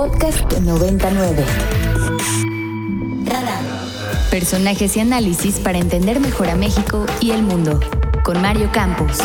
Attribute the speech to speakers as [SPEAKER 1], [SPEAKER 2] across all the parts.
[SPEAKER 1] Podcast 99. Radar. Personajes y análisis para entender mejor a México y el mundo. Con Mario Campos.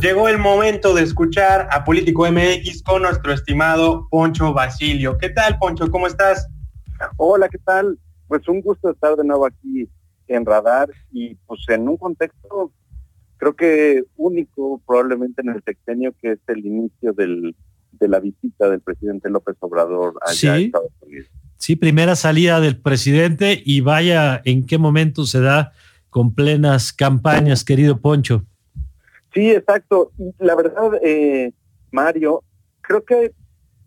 [SPEAKER 2] Llegó el momento de escuchar a Político MX con nuestro estimado Poncho Basilio. ¿Qué tal, Poncho? ¿Cómo estás?
[SPEAKER 3] Hola, ¿qué tal? Pues un gusto estar de nuevo aquí en Radar y pues en un contexto creo que único probablemente en el sexenio que es el inicio del, de la visita del presidente López Obrador allá
[SPEAKER 4] sí.
[SPEAKER 3] Estados Unidos.
[SPEAKER 4] Sí, primera salida del presidente y vaya en qué momento se da con plenas campañas, querido Poncho.
[SPEAKER 3] Sí, exacto. La verdad, eh, Mario, creo que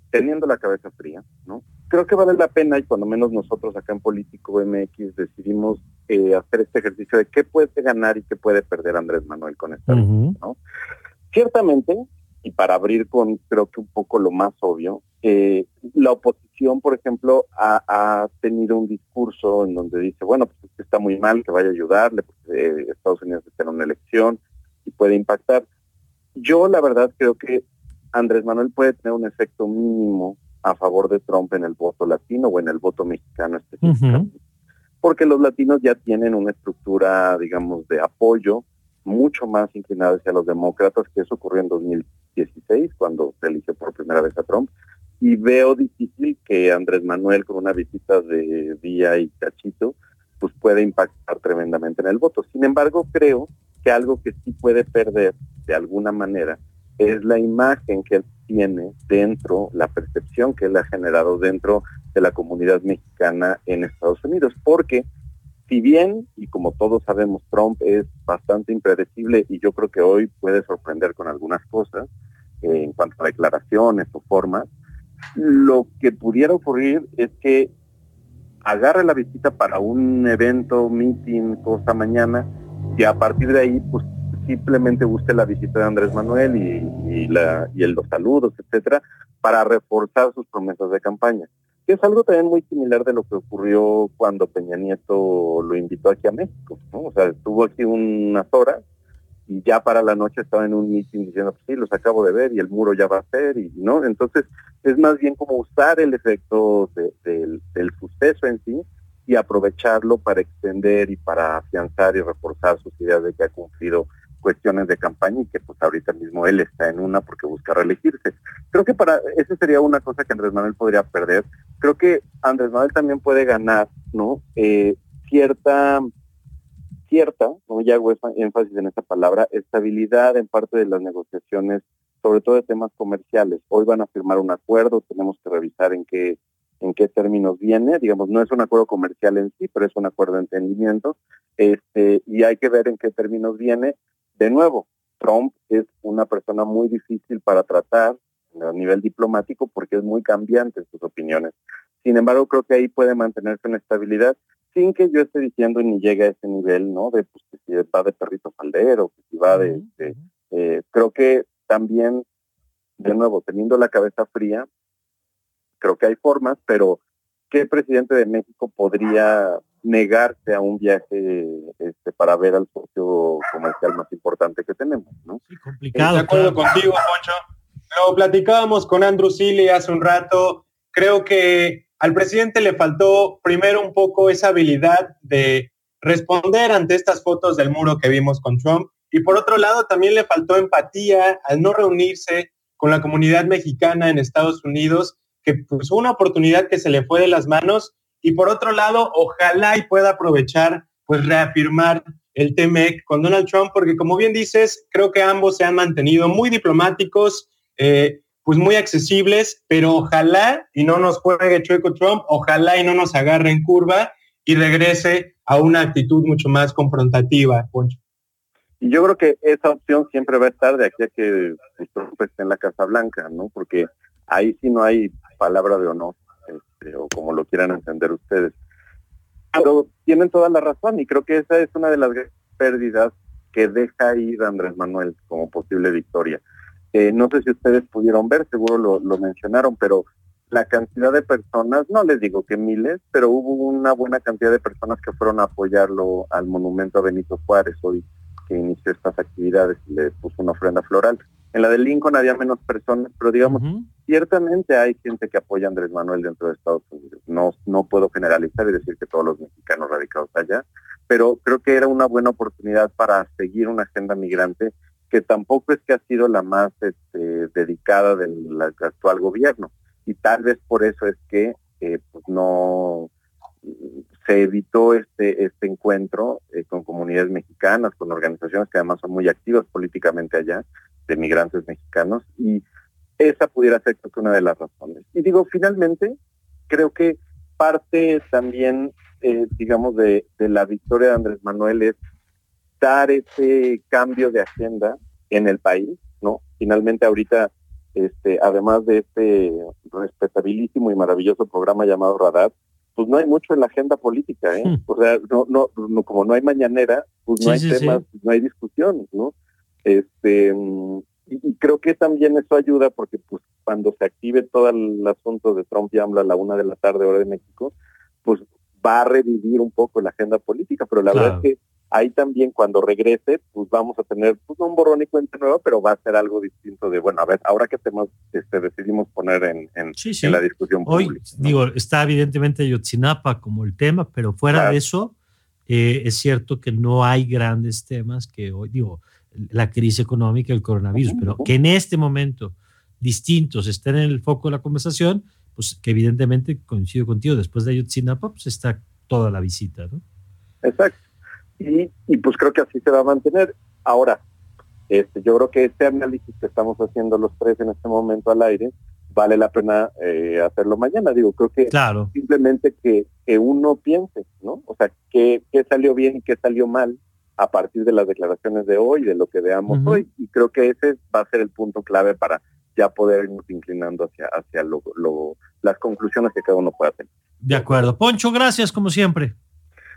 [SPEAKER 3] teniendo la cabeza fría, ¿no? Creo que vale la pena y cuando menos nosotros acá en Político MX decidimos eh, hacer este ejercicio de qué puede ganar y qué puede perder Andrés Manuel con esta uh -huh. ¿no? Ciertamente, y para abrir con creo que un poco lo más obvio, eh, la oposición, por ejemplo, ha, ha, tenido un discurso en donde dice, bueno, pues está muy mal que vaya a ayudarle, porque eh, Estados Unidos está en una elección y puede impactar. Yo la verdad creo que Andrés Manuel puede tener un efecto mínimo a favor de Trump en el voto latino o en el voto mexicano específicamente. Uh -huh. Porque los latinos ya tienen una estructura, digamos, de apoyo mucho más inclinada hacia los demócratas, que eso ocurrió en 2016, cuando se eligió por primera vez a Trump. Y veo difícil que Andrés Manuel, con una visita de Vía y Cachito, pues puede impactar tremendamente en el voto. Sin embargo, creo que algo que sí puede perder de alguna manera es la imagen que él tiene dentro, la percepción que él ha generado dentro de la comunidad mexicana en Estados Unidos, porque si bien, y como todos sabemos, Trump es bastante impredecible y yo creo que hoy puede sorprender con algunas cosas eh, en cuanto a declaraciones o formas, lo que pudiera ocurrir es que agarre la visita para un evento, meeting, cosa mañana, y a partir de ahí, pues simplemente guste la visita de Andrés Manuel y, y, la, y el, los saludos, etcétera, para reforzar sus promesas de campaña. Que es algo también muy similar de lo que ocurrió cuando Peña Nieto lo invitó aquí a México. ¿no? O sea, estuvo aquí unas horas y ya para la noche estaba en un meeting diciendo, pues sí, los acabo de ver y el muro ya va a ser, y no. Entonces, es más bien como usar el efecto de, de, del suceso en sí y aprovecharlo para extender y para afianzar y reforzar sus ideas de que ha cumplido cuestiones de campaña y que pues ahorita mismo él está en una porque busca reelegirse. Creo que para eso sería una cosa que Andrés Manuel podría perder. Creo que Andrés Manuel también puede ganar, ¿no? Eh, cierta, cierta, como ya hago énfasis en esta palabra, estabilidad en parte de las negociaciones, sobre todo de temas comerciales. Hoy van a firmar un acuerdo, tenemos que revisar en qué en qué términos viene, digamos, no es un acuerdo comercial en sí, pero es un acuerdo de entendimiento, este, y hay que ver en qué términos viene, de nuevo, Trump es una persona muy difícil para tratar a nivel diplomático porque es muy cambiante en sus opiniones. Sin embargo, creo que ahí puede mantenerse una estabilidad sin que yo esté diciendo ni llegue a ese nivel, ¿no? De pues, que si va de perrito faldero, que si va de... de eh, creo que también, de nuevo, teniendo la cabeza fría, creo que hay formas, pero ¿qué presidente de México podría negarse a un viaje este, para ver al socio comercial más importante que tenemos, ¿no?
[SPEAKER 4] Sí, complicado.
[SPEAKER 2] De acuerdo claro. contigo, Poncho. Lo platicábamos con Andrew Silly hace un rato. Creo que al presidente le faltó primero un poco esa habilidad de responder ante estas fotos del muro que vimos con Trump. Y por otro lado, también le faltó empatía al no reunirse con la comunidad mexicana en Estados Unidos, que pues, una oportunidad que se le fue de las manos y por otro lado, ojalá y pueda aprovechar, pues reafirmar el TMEC con Donald Trump, porque como bien dices, creo que ambos se han mantenido muy diplomáticos, eh, pues muy accesibles, pero ojalá y no nos juegue chueco Trump, ojalá y no nos agarre en curva y regrese a una actitud mucho más confrontativa, Poncho.
[SPEAKER 3] Y yo creo que esa opción siempre va a estar de aquí a que Trump esté en la Casa Blanca, ¿no? Porque ahí sí no hay palabra de honor este, o como lo quieran entender ustedes. Pero tienen toda la razón y creo que esa es una de las pérdidas que deja ir Andrés Manuel como posible victoria. Eh, no sé si ustedes pudieron ver, seguro lo, lo, mencionaron, pero la cantidad de personas, no les digo que miles, pero hubo una buena cantidad de personas que fueron a apoyarlo al monumento a Benito Juárez hoy que inició estas actividades y le puso una ofrenda floral. En la de Lincoln había menos personas, pero digamos, ciertamente hay gente que apoya a Andrés Manuel dentro de Estados Unidos. No, no puedo generalizar y decir que todos los mexicanos radicados allá, pero creo que era una buena oportunidad para seguir una agenda migrante que tampoco es que ha sido la más este, dedicada del actual gobierno. Y tal vez por eso es que eh, pues no se evitó este, este encuentro eh, con comunidades mexicanas, con organizaciones que además son muy activas políticamente allá, de migrantes mexicanos, y esa pudiera ser una de las razones. Y digo, finalmente, creo que parte también, eh, digamos, de, de la victoria de Andrés Manuel es dar ese cambio de agenda en el país, ¿no? Finalmente ahorita, este, además de este respetabilísimo y maravilloso programa llamado Radar, pues no hay mucho en la agenda política, ¿eh? Hmm. O sea, no, no, como no hay mañanera, pues no hay temas, no hay discusión, ¿no? Este, y, creo que también eso ayuda porque pues cuando se active todo el asunto de Trump y AMLO a la una de la tarde hora de México, pues va a revivir un poco la agenda política, pero la verdad es que ahí también cuando regrese, pues vamos a tener pues, un borrón y cuenta nueva, pero va a ser algo distinto de, bueno, a ver, ahora qué temas este, decidimos poner en, en, la discusión
[SPEAKER 4] Hoy, digo, está evidentemente Yotzinapa como el tema, pero fuera de eso, eh, es cierto que no hay grandes temas que hoy, digo, la crisis económica, el coronavirus, pero que en este momento distintos estén en el foco de la conversación, pues que evidentemente coincido contigo, después de Ayotzinapa, pues está toda la visita, ¿no?
[SPEAKER 3] Exacto y, pues creo que así se va a mantener. Ahora, este, yo creo que este análisis que estamos haciendo los tres en este momento al aire, vale la pena eh, hacerlo mañana. Digo, creo que simplemente que, que, uno piense, ¿no? O sea, qué, qué salió bien y qué salió mal a partir de las declaraciones de hoy, de lo que veamos hoy. Y creo que ese va a ser el punto clave para ya poder irnos inclinando hacia, hacia lo, las conclusiones que cada uno pueda tener.
[SPEAKER 4] De acuerdo. Poncho, gracias como siempre.